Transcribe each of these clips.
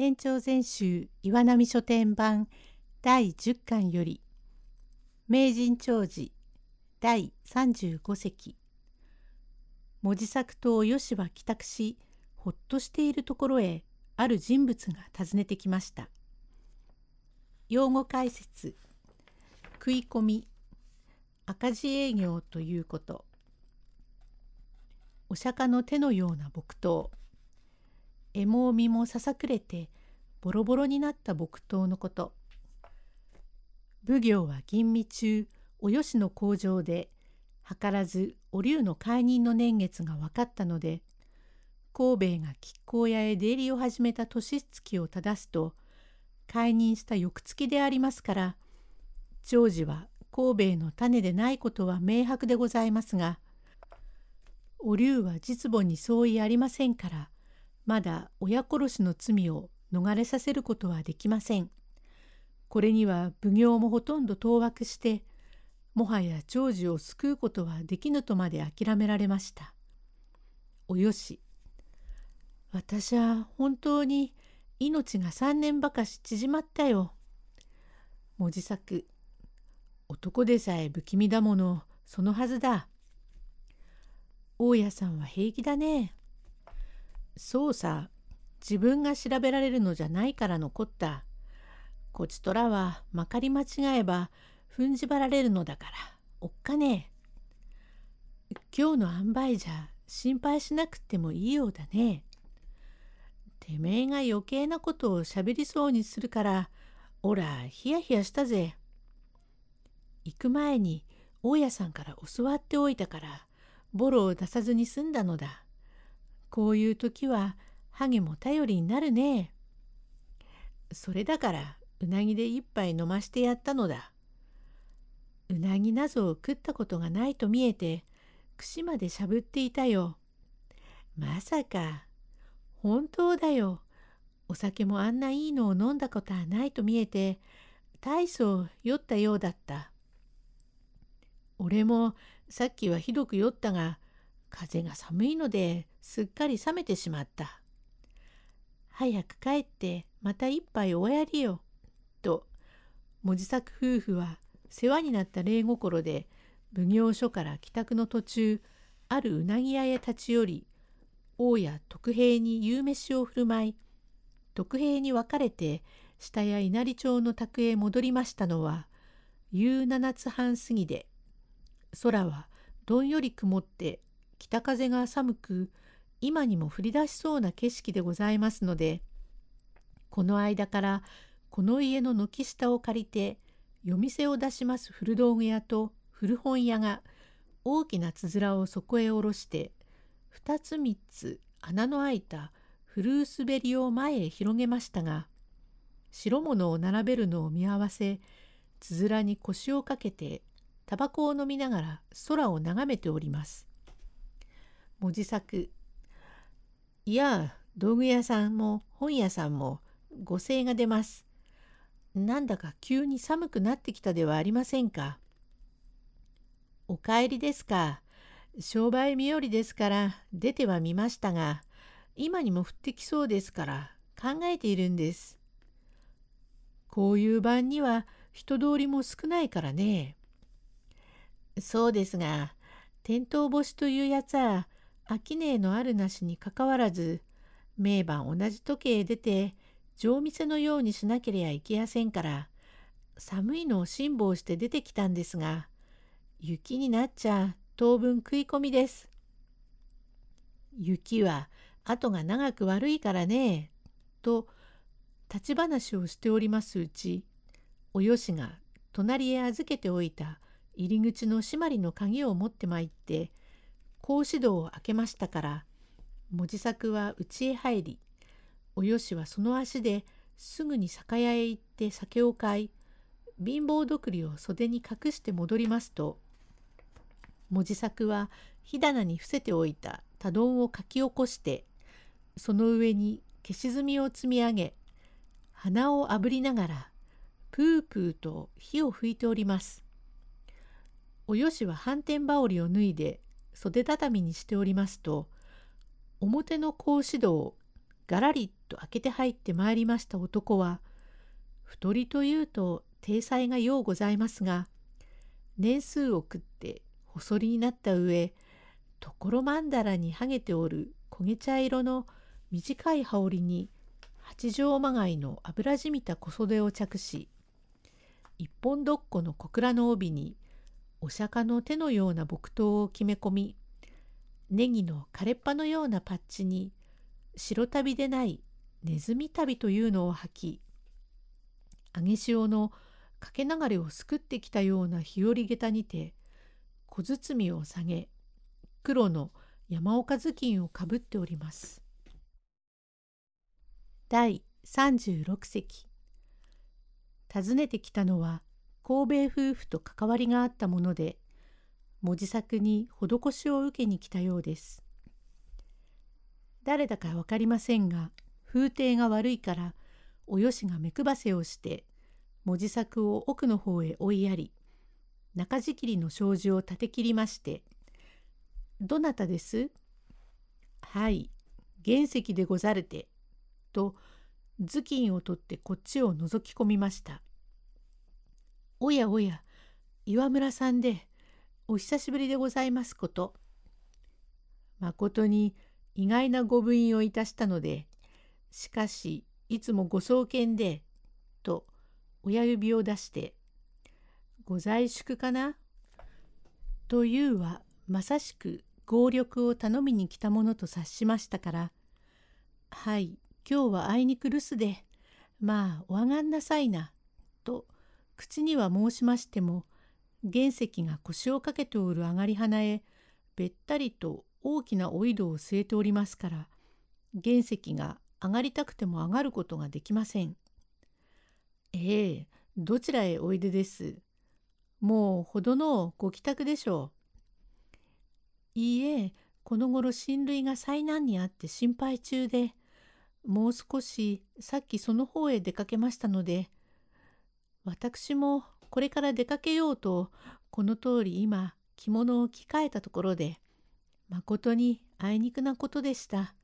天長全集岩波書店版第10巻より名人長寺第35席。文字作と吉は帰宅しほっとしているところへある人物が訪ねてきました。用語解説。食い込み。赤字営業ということ。お釈迦の手のような木刀。獲も身もささくれてボロボロになった木刀のこと。奉行は吟味中およしの工場で図らずお龍の解任の年月が分かったので神戸が亀甲屋へ出入りを始めた年月を正すと解任した翌月でありますから長寿は神戸の種でないことは明白でございますがお龍は実母に相違ありませんからまだ親殺しの罪を逃れさせることはできません。これには奉行もほとんど当惑してもはや長寿を救うことはできぬとまで諦められました。およし私は本当に命が3年ばかし縮まったよ。文字作男でさえ不気味だものそのはずだ。大家さんは平気だね。そうさ自分が調べられるのじゃないからのこった。こちとらはまかり間違えば踏んじばられるのだからおっかねえ。今日の塩梅じゃ心配しなくてもいいようだね。てめえが余計なことをしゃべりそうにするからおらヒヤヒヤしたぜ。行く前に大家さんから教わっておいたからボロを出さずに済んだのだ。こういう時はハゲも頼りになるね。それだからうなぎで一杯飲ましてやったのだ。うなぎなぞを食ったことがないと見えて串までしゃぶっていたよ。まさか本当だよ。お酒もあんないいのを飲んだことはないと見えて大層酔ったようだった。俺もさっきはひどく酔ったが風が寒いのですっかり冷めてしまった。早く帰ってまた一杯おやりよ。と文字作夫婦は世話になった礼心で奉行所から帰宅の途中あるうなぎ屋へ立ち寄り王や徳平に夕飯を振る舞い徳平に別れて下や稲荷町の宅へ戻りましたのは夕七つ半過ぎで空はどんより曇って北風が寒く今にも降り出しそうな景色でございますのでこの間からこの家の軒下を借りて夜店を出します古道具屋と古本屋が大きなつづらをそこへ下ろして二つ三つ穴の開いた古薄べりを前へ広げましたが白物を並べるのを見合わせつづらに腰をかけてタバコを飲みながら空を眺めております。文字作いや道具屋さんも本屋さんもご声が出ます。なんだか急に寒くなってきたではありませんか？お帰りですか？商売日和ですから出てはみましたが今にも降ってきそうですから考えているんです。こういう晩には人通りも少ないからね。そうですが天灯星というやつは商いのあるなしにかかわらず毎晩同じ時計へ出て上店のようにしなけりゃいけやせんから寒いのを辛抱して出てきたんですが雪になっちゃ当分食い込みです。雪は後が長く悪いからねと立ち話をしておりますうちおよしが隣へ預けておいた入り口の締まりの鍵を持ってまいって格子戸を開けましたから文字作は家へ入りおよしはその足ですぐに酒屋へ行って酒を買い貧乏どくりを袖に隠して戻りますと文字作は火棚に伏せておいた多丼をかき起こしてその上に消し炭を積み上げ鼻をあぶりながらプープーと火を吹いております。およしは反転羽織を脱いで袖畳にしておりますと表の格子戸をがらりと開けて入ってまいりました男は太りというと体裁がようございますが年数を食って細りになった上ところまんだらにはげておる焦げ茶色の短い羽織に八丈まがいの油じみた小袖を着し一本どっこの小倉の帯にお釈迦の手のような木刀を決め込みネギの枯れっぱのようなパッチに白旅でないネズミ旅というのを履き揚げ潮のかけ流れをすくってきたような日和下駄にて小包を下げ黒の山岡頭巾をかぶっております。第36席訪ねてきたのは神戸夫婦と関わりがあったもので文字作に施しを受けに来たようです。誰だか分かりませんが風体が悪いからおよしが目配せをして文字作を奥の方へ追いやり中仕切りの障子を立て切りまして「どなたです?」「はい原石でござるて」と頭巾を取ってこっちを覗き込みました。おやおや岩村さんでお久しぶりでございますこと。まことに意外なご部員をいたしたのでしかしいつもご創建でと親指を出して「ご在宿かな?」というはまさしく合力を頼みに来たものと察しましたから「はい今日はあいにく留守でまあお上がんなさいな」と口には申しましても原石が腰をかけておる上がり花へべったりと大きなお井戸を据えておりますから原石が上がりたくても上がることができません。ええどちらへおいでです。もうほどのご帰宅でしょう。いいえこの頃親類が災難にあって心配中でもう少しさっきその方へ出かけましたので私もこれから出かけようとこの通り今着物を着替えたところでまことにあいにくなことでした。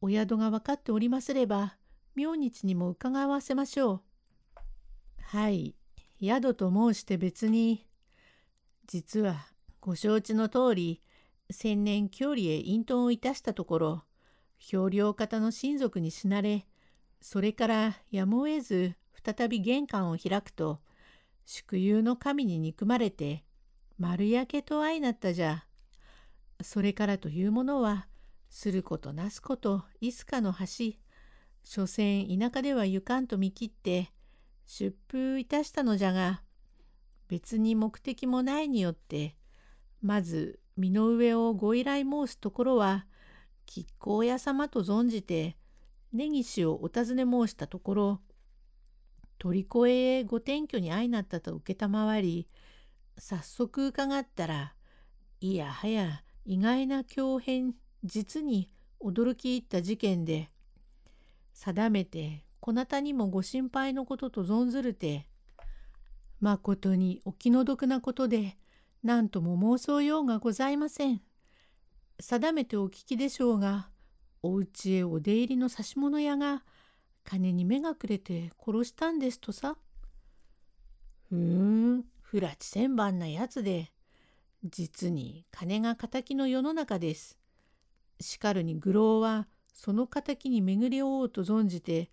お宿が分かっておりますれば明日にも伺わせましょう。はい宿と申して別に実はご承知の通り千年郷里へ隠遁をいたしたところ漂流方の親族に死なれそれからやむを得ず再び玄関を開くと祝友の神に憎まれて丸焼けと相なったじゃ。それからというものはすることなすこといつかの橋所詮田舎ではゆかんと見切って出風いたしたのじゃが別に目的もないによってまず身の上をご依頼申すところは亀甲屋様と存じて根岸をお尋ね申したところ鳥越へご転居に相なったと承り早速伺ったらいやはや意外な強変実に驚き入った事件で定めてこなたにもご心配のことと存ずるてまことにお気の毒なことで何とも妄想ようがございません。定めてお聞きでしょうがお家へお出入りの指物屋が金に目がくれて殺したんですとさ。ふーん不らち千番なやつで実に金が敵の世の中です。しかるに愚郎はその敵に巡り合おうと存じて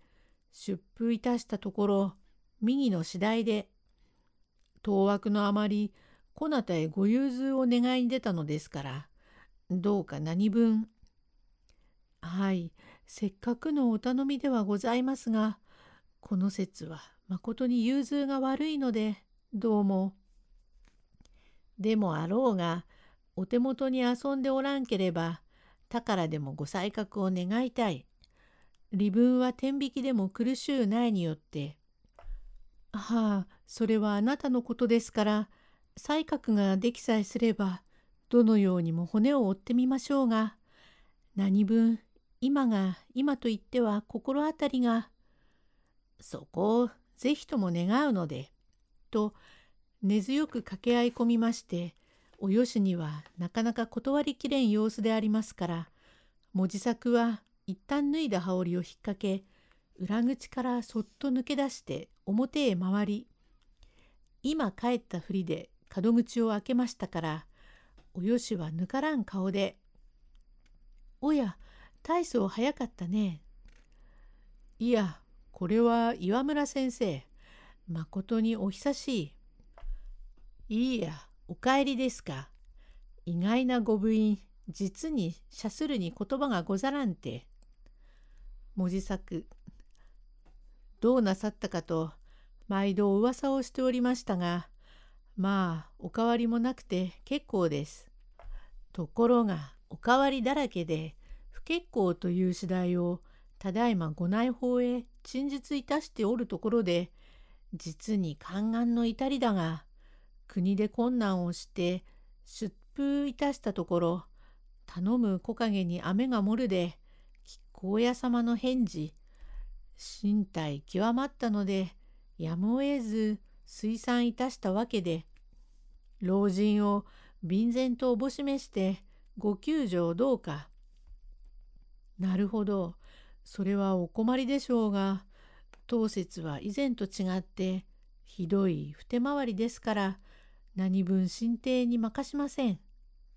出風いたしたところ右の次第で当惑のあまりこなたへご融通を願いに出たのですからどうか何分はいせっかくのお頼みではございますがこの説はまことに融通が悪いのでどうもでもあろうがお手元に遊んでおらんければ宝でもご才覚を願いたい。利分は天引きでも苦しゅうないによって。はあ、それはあなたのことですから、才覚ができさえすれば、どのようにも骨を折ってみましょうが、何分、今が今と言っては心当たりが、そこをぜひとも願うので、と根強く掛け合い込みまして、およしにはなかなか断りきれん様子でありますから、文字作は一旦脱いだ羽織を引っ掛け裏口からそっと抜け出して表へ回り今帰ったふりで門口を開けましたからおよしは抜からん顔で「おや大層早かったね。いやこれは岩村先生まことにお久しい。いいやお帰りですか。意外なご部員実にしゃするに言葉がござらんて。文字作どうなさったかと毎度噂をしておりましたがまあお変わりもなくて結構です。ところがお変わりだらけで不結構という次第をただいまご内法へ陳述いたしておるところで実に宦官の至りだが国で困難をして出風いたしたところ頼む木陰に雨が漏るで亀甲屋様の返事身体極まったのでやむを得ず推算いたしたわけで老人を便然とおぼしめしてご救助をどうか。なるほどそれはお困りでしょうが当節は以前と違ってひどいふて回りですから何分進呈に任しません。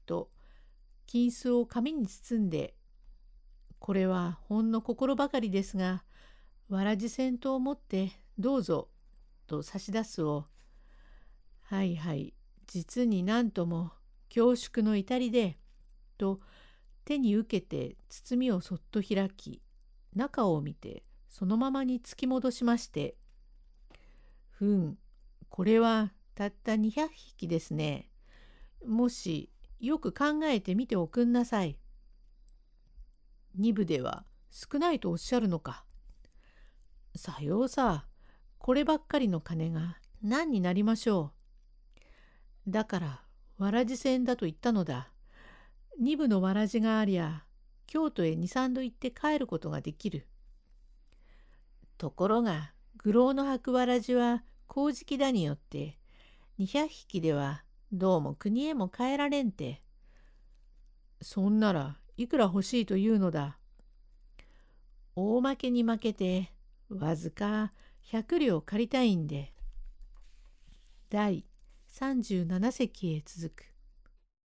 と金子を紙に包んでこれはほんの心ばかりですがわらじせんと思ってどうぞと差し出すをはいはい実になんとも恐縮の至りでと手に受けて包みをそっと開き中を見てそのままに突き戻しまして「ふんこれはたった200匹ですね。もしよく考えてみておくんなさい。2部では少ないとおっしゃるのか。さようさ、こればっかりの金が何になりましょう。だから、わらじ船だと言ったのだ。2部のわらじがありゃ、京都へ2、3度行って帰ることができる。ところが、愚老の履くわらじは、麹木だによって、200匹ではどうも国へも帰られんて。そんならいくら欲しいというのだ。大負けに負けてわずか100両借りたいんで。第37隻へ続く。